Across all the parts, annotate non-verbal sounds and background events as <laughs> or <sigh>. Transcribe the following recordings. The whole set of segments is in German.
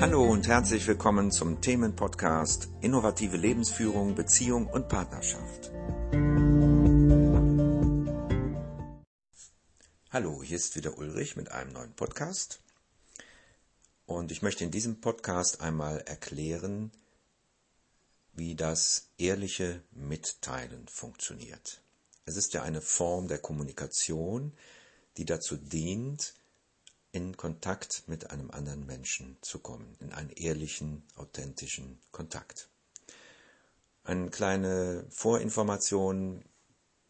Hallo und herzlich willkommen zum Themenpodcast Innovative Lebensführung, Beziehung und Partnerschaft. Hallo, hier ist wieder Ulrich mit einem neuen Podcast. Und ich möchte in diesem Podcast einmal erklären, wie das ehrliche Mitteilen funktioniert. Es ist ja eine Form der Kommunikation, die dazu dient, in Kontakt mit einem anderen Menschen zu kommen, in einen ehrlichen, authentischen Kontakt. Eine kleine Vorinformation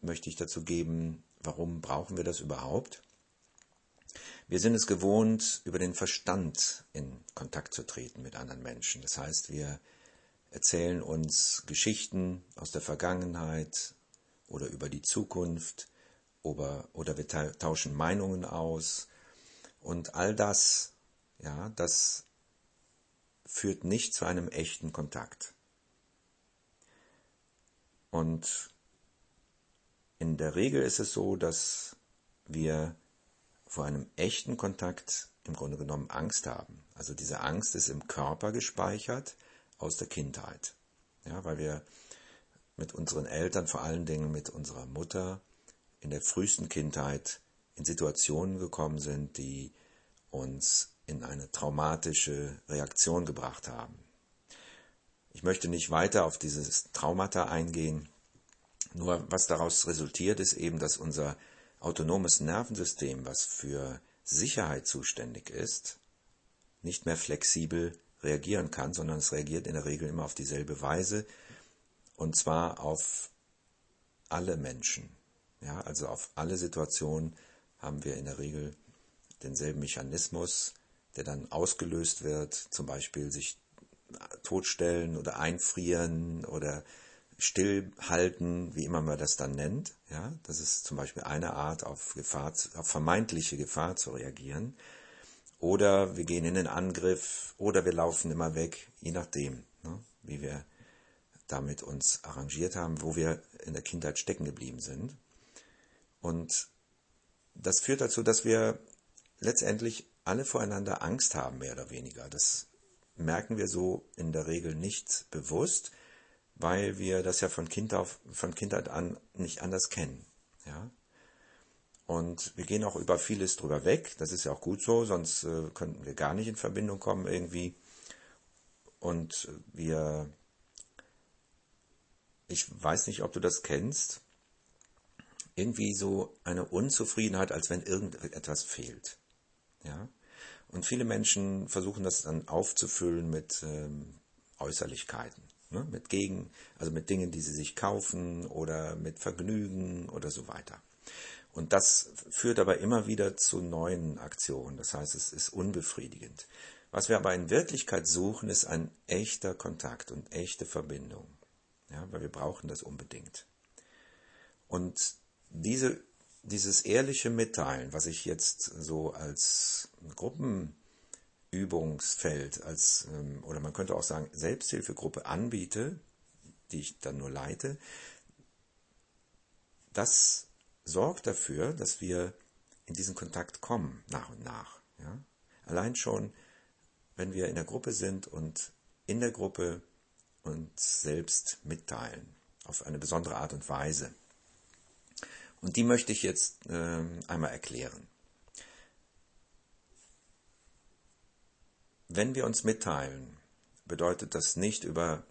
möchte ich dazu geben, warum brauchen wir das überhaupt? Wir sind es gewohnt, über den Verstand in Kontakt zu treten mit anderen Menschen. Das heißt, wir erzählen uns Geschichten aus der Vergangenheit oder über die Zukunft oder, oder wir tauschen Meinungen aus, und all das, ja, das führt nicht zu einem echten Kontakt. Und in der Regel ist es so, dass wir vor einem echten Kontakt im Grunde genommen Angst haben. Also diese Angst ist im Körper gespeichert aus der Kindheit. Ja, weil wir mit unseren Eltern, vor allen Dingen mit unserer Mutter, in der frühesten Kindheit in Situationen gekommen sind, die uns in eine traumatische Reaktion gebracht haben. Ich möchte nicht weiter auf dieses Traumata eingehen, nur was daraus resultiert ist eben, dass unser autonomes Nervensystem, was für Sicherheit zuständig ist, nicht mehr flexibel reagieren kann, sondern es reagiert in der Regel immer auf dieselbe Weise und zwar auf alle Menschen. Ja, also auf alle Situationen haben wir in der Regel denselben Mechanismus, der dann ausgelöst wird, zum Beispiel sich totstellen oder einfrieren oder stillhalten, wie immer man das dann nennt. Ja, das ist zum Beispiel eine Art, auf Gefahr, auf vermeintliche Gefahr zu reagieren. Oder wir gehen in den Angriff oder wir laufen immer weg, je nachdem, ne, wie wir damit uns arrangiert haben, wo wir in der Kindheit stecken geblieben sind. Und das führt dazu, dass wir letztendlich alle voreinander Angst haben, mehr oder weniger. Das merken wir so in der Regel nicht bewusst, weil wir das ja von, kind auf, von Kindheit an nicht anders kennen. Ja? Und wir gehen auch über vieles drüber weg. Das ist ja auch gut so, sonst äh, könnten wir gar nicht in Verbindung kommen irgendwie. Und wir, ich weiß nicht, ob du das kennst, irgendwie so eine Unzufriedenheit, als wenn irgendetwas fehlt. Ja? Und viele Menschen versuchen das dann aufzufüllen mit ähm, Äußerlichkeiten, ne? mit Gegen, also mit Dingen, die sie sich kaufen oder mit Vergnügen oder so weiter. Und das führt aber immer wieder zu neuen Aktionen. Das heißt, es ist unbefriedigend. Was wir aber in Wirklichkeit suchen, ist ein echter Kontakt und echte Verbindung. Ja, weil wir brauchen das unbedingt. Und diese dieses ehrliche Mitteilen, was ich jetzt so als Gruppenübungsfeld, als, ähm, oder man könnte auch sagen, Selbsthilfegruppe anbiete, die ich dann nur leite, das sorgt dafür, dass wir in diesen Kontakt kommen, nach und nach. Ja? Allein schon, wenn wir in der Gruppe sind und in der Gruppe uns selbst mitteilen, auf eine besondere Art und Weise. Und die möchte ich jetzt äh, einmal erklären. Wenn wir uns mitteilen, bedeutet das nicht über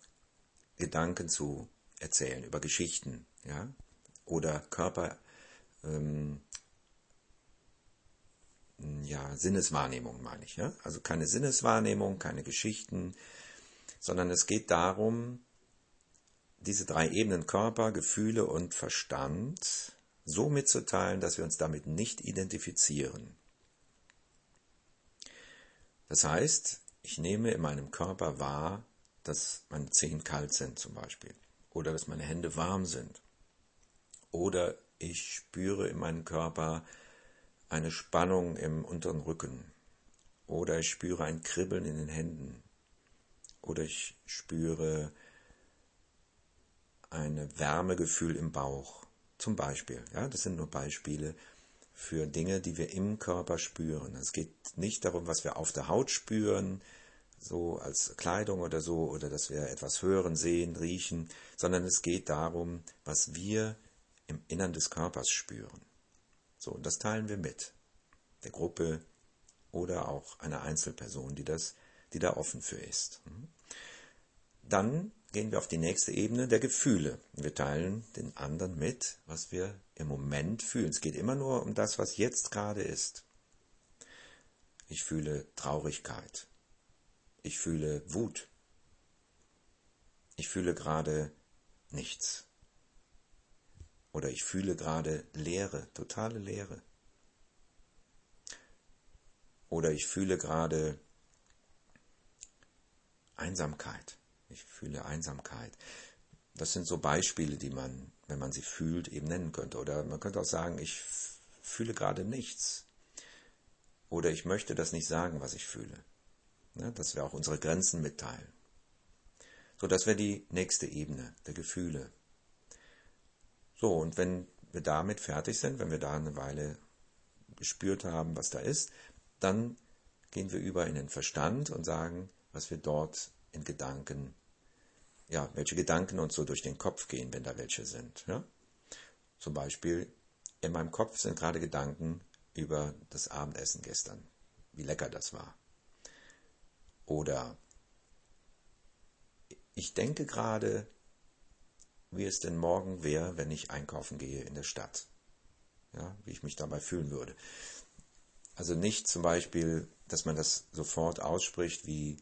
Gedanken zu erzählen, über Geschichten, ja, oder Körper, ähm, ja, Sinneswahrnehmung meine ich, ja, also keine Sinneswahrnehmung, keine Geschichten, sondern es geht darum, diese drei Ebenen Körper, Gefühle und Verstand so mitzuteilen, dass wir uns damit nicht identifizieren. Das heißt, ich nehme in meinem Körper wahr, dass meine Zehen kalt sind zum Beispiel oder dass meine Hände warm sind. Oder ich spüre in meinem Körper eine Spannung im unteren Rücken. Oder ich spüre ein Kribbeln in den Händen. Oder ich spüre ein Wärmegefühl im Bauch zum Beispiel, ja, das sind nur Beispiele für Dinge, die wir im Körper spüren. Es geht nicht darum, was wir auf der Haut spüren, so als Kleidung oder so, oder dass wir etwas hören, sehen, riechen, sondern es geht darum, was wir im Innern des Körpers spüren. So, und das teilen wir mit. Der Gruppe oder auch einer Einzelperson, die das, die da offen für ist. Dann gehen wir auf die nächste Ebene der Gefühle. Wir teilen den anderen mit, was wir im Moment fühlen. Es geht immer nur um das, was jetzt gerade ist. Ich fühle Traurigkeit. Ich fühle Wut. Ich fühle gerade nichts. Oder ich fühle gerade Leere, totale Leere. Oder ich fühle gerade Einsamkeit. Ich fühle Einsamkeit. Das sind so Beispiele, die man, wenn man sie fühlt, eben nennen könnte. Oder man könnte auch sagen, ich fühle gerade nichts. Oder ich möchte das nicht sagen, was ich fühle. Ja, dass wir auch unsere Grenzen mitteilen. So, das wäre die nächste Ebene der Gefühle. So, und wenn wir damit fertig sind, wenn wir da eine Weile gespürt haben, was da ist, dann gehen wir über in den Verstand und sagen, was wir dort in Gedanken, ja, welche Gedanken uns so durch den Kopf gehen, wenn da welche sind. Ja? Zum Beispiel, in meinem Kopf sind gerade Gedanken über das Abendessen gestern, wie lecker das war. Oder ich denke gerade, wie es denn morgen wäre, wenn ich einkaufen gehe in der Stadt. Ja, wie ich mich dabei fühlen würde. Also nicht zum Beispiel, dass man das sofort ausspricht, wie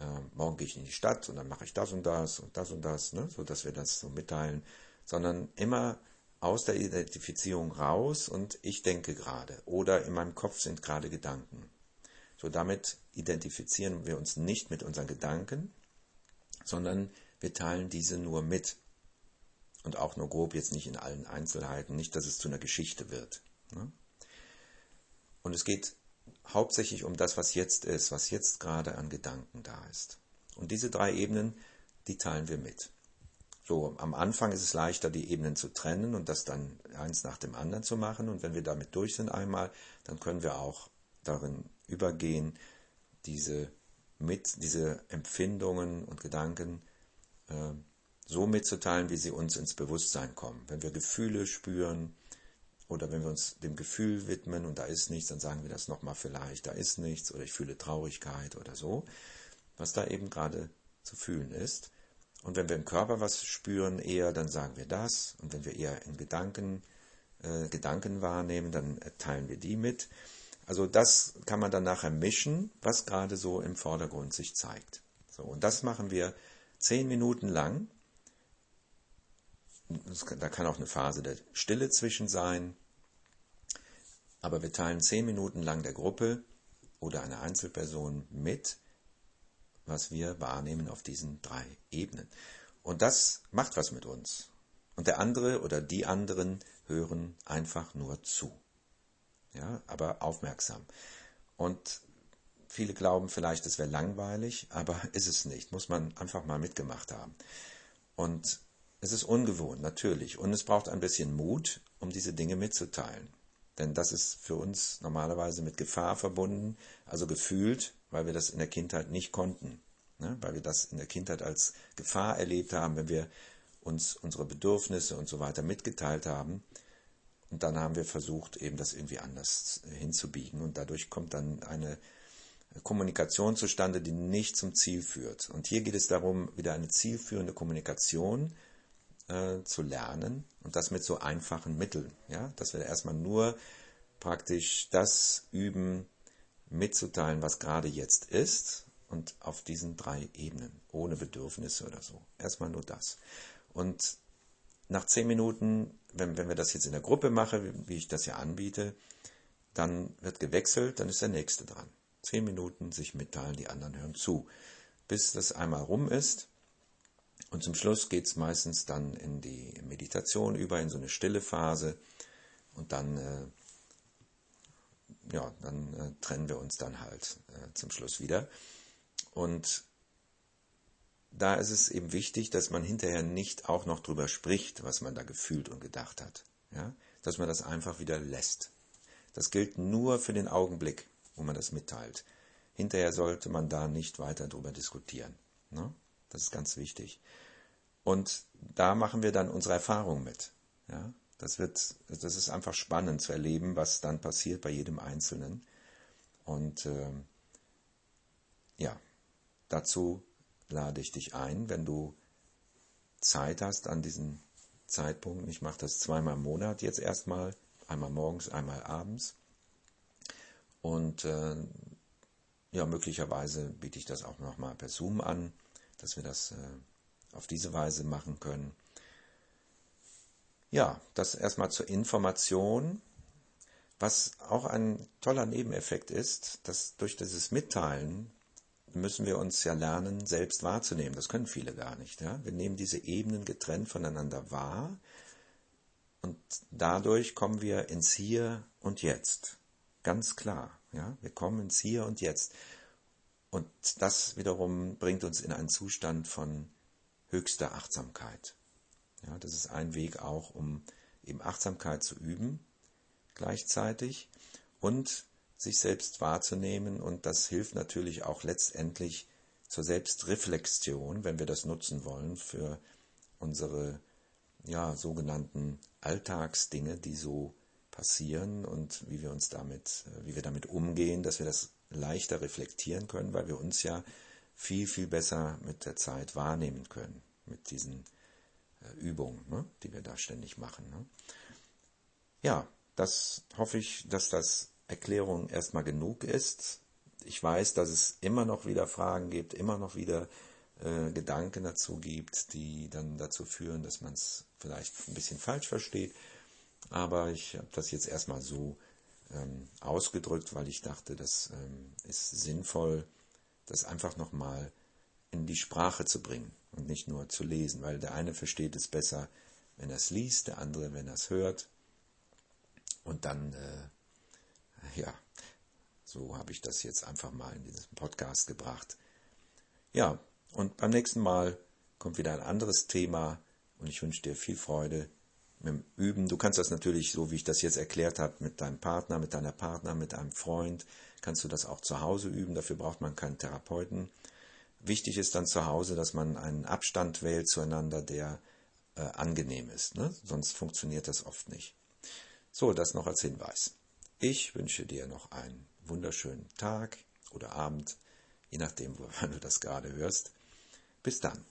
äh, morgen gehe ich in die Stadt und dann mache ich das und das und das und das, ne, so dass wir das so mitteilen, sondern immer aus der Identifizierung raus und ich denke gerade oder in meinem Kopf sind gerade Gedanken. So damit identifizieren wir uns nicht mit unseren Gedanken, sondern wir teilen diese nur mit. Und auch nur grob, jetzt nicht in allen Einzelheiten, nicht, dass es zu einer Geschichte wird. Ne? Und es geht hauptsächlich um das, was jetzt ist, was jetzt gerade an Gedanken da ist. Und diese drei Ebenen, die teilen wir mit. So, am Anfang ist es leichter, die Ebenen zu trennen und das dann eins nach dem anderen zu machen. Und wenn wir damit durch sind einmal, dann können wir auch darin übergehen, diese, mit, diese Empfindungen und Gedanken äh, so mitzuteilen, wie sie uns ins Bewusstsein kommen. Wenn wir Gefühle spüren oder wenn wir uns dem Gefühl widmen und da ist nichts, dann sagen wir das nochmal vielleicht, da ist nichts oder ich fühle Traurigkeit oder so, was da eben gerade zu fühlen ist. Und wenn wir im Körper was spüren eher, dann sagen wir das. Und wenn wir eher in Gedanken, äh, Gedanken wahrnehmen, dann teilen wir die mit. Also das kann man dann nachher mischen, was gerade so im Vordergrund sich zeigt. So, und das machen wir zehn Minuten lang. Da kann auch eine Phase der Stille zwischen sein. Aber wir teilen zehn Minuten lang der Gruppe oder einer Einzelperson mit, was wir wahrnehmen auf diesen drei Ebenen. Und das macht was mit uns. Und der andere oder die anderen hören einfach nur zu. Ja, aber aufmerksam. Und viele glauben vielleicht, es wäre langweilig, aber ist es nicht. Muss man einfach mal mitgemacht haben. Und es ist ungewohnt, natürlich. Und es braucht ein bisschen Mut, um diese Dinge mitzuteilen. Denn das ist für uns normalerweise mit Gefahr verbunden, also gefühlt, weil wir das in der Kindheit nicht konnten. Ne? Weil wir das in der Kindheit als Gefahr erlebt haben, wenn wir uns unsere Bedürfnisse und so weiter mitgeteilt haben. Und dann haben wir versucht, eben das irgendwie anders hinzubiegen. Und dadurch kommt dann eine Kommunikation zustande, die nicht zum Ziel führt. Und hier geht es darum, wieder eine zielführende Kommunikation äh, zu lernen und das mit so einfachen Mitteln. Ja? Dass wir erstmal nur praktisch das üben, mitzuteilen, was gerade jetzt ist und auf diesen drei Ebenen, ohne Bedürfnisse oder so. Erstmal nur das. Und nach zehn Minuten, wenn, wenn wir das jetzt in der Gruppe machen, wie, ich das ja anbiete, dann wird gewechselt, dann ist der Nächste dran. Zehn Minuten sich mitteilen, die anderen hören zu. Bis das einmal rum ist. Und zum Schluss geht es meistens dann in die Meditation über, in so eine stille Phase. Und dann, äh, ja, dann äh, trennen wir uns dann halt äh, zum Schluss wieder. Und da ist es eben wichtig, dass man hinterher nicht auch noch drüber spricht, was man da gefühlt und gedacht hat. Ja? Dass man das einfach wieder lässt. Das gilt nur für den Augenblick, wo man das mitteilt. hinterher sollte man da nicht weiter drüber diskutieren. Ne? Das ist ganz wichtig. Und da machen wir dann unsere Erfahrung mit. Ja? Das wird, das ist einfach spannend zu erleben, was dann passiert bei jedem Einzelnen. Und äh, ja, dazu lade ich dich ein, wenn du Zeit hast an diesem Zeitpunkt. Ich mache das zweimal im Monat jetzt erstmal, einmal morgens, einmal abends. Und äh, ja, möglicherweise biete ich das auch nochmal per Zoom an, dass wir das äh, auf diese Weise machen können. Ja, das erstmal zur Information. Was auch ein toller Nebeneffekt ist, dass durch dieses Mitteilen müssen wir uns ja lernen, selbst wahrzunehmen. Das können viele gar nicht. Ja? Wir nehmen diese Ebenen getrennt voneinander wahr und dadurch kommen wir ins Hier und Jetzt. Ganz klar. Ja? Wir kommen ins Hier und Jetzt. Und das wiederum bringt uns in einen Zustand von höchster Achtsamkeit. Ja, das ist ein Weg auch, um eben Achtsamkeit zu üben gleichzeitig und sich selbst wahrzunehmen und das hilft natürlich auch letztendlich zur Selbstreflexion, wenn wir das nutzen wollen für unsere ja, sogenannten Alltagsdinge, die so passieren und wie wir uns damit, wie wir damit umgehen, dass wir das leichter reflektieren können, weil wir uns ja viel, viel besser mit der Zeit wahrnehmen können, mit diesen äh, Übungen, ne, die wir da ständig machen. Ne. Ja, das hoffe ich, dass das Erklärung erstmal genug ist. Ich weiß, dass es immer noch wieder Fragen gibt, immer noch wieder äh, Gedanken dazu gibt, die dann dazu führen, dass man es vielleicht ein bisschen falsch versteht. Aber ich habe das jetzt erstmal so ähm, ausgedrückt, weil ich dachte, das ähm, ist sinnvoll, das einfach nochmal in die Sprache zu bringen und nicht nur zu lesen, weil der eine versteht es besser, wenn er es liest, der andere, wenn er es hört. Und dann äh, ja, so habe ich das jetzt einfach mal in diesen Podcast gebracht. Ja, und beim nächsten Mal kommt wieder ein anderes Thema und ich wünsche dir viel Freude mit dem Üben. Du kannst das natürlich, so wie ich das jetzt erklärt habe, mit deinem Partner, mit deiner Partner, mit einem Freund, kannst du das auch zu Hause üben. Dafür braucht man keinen Therapeuten. Wichtig ist dann zu Hause, dass man einen Abstand wählt zueinander, der äh, angenehm ist. Ne? Sonst funktioniert das oft nicht. So, das noch als Hinweis. Ich wünsche dir noch einen wunderschönen Tag oder Abend, je nachdem, wann <laughs> du das gerade hörst. Bis dann.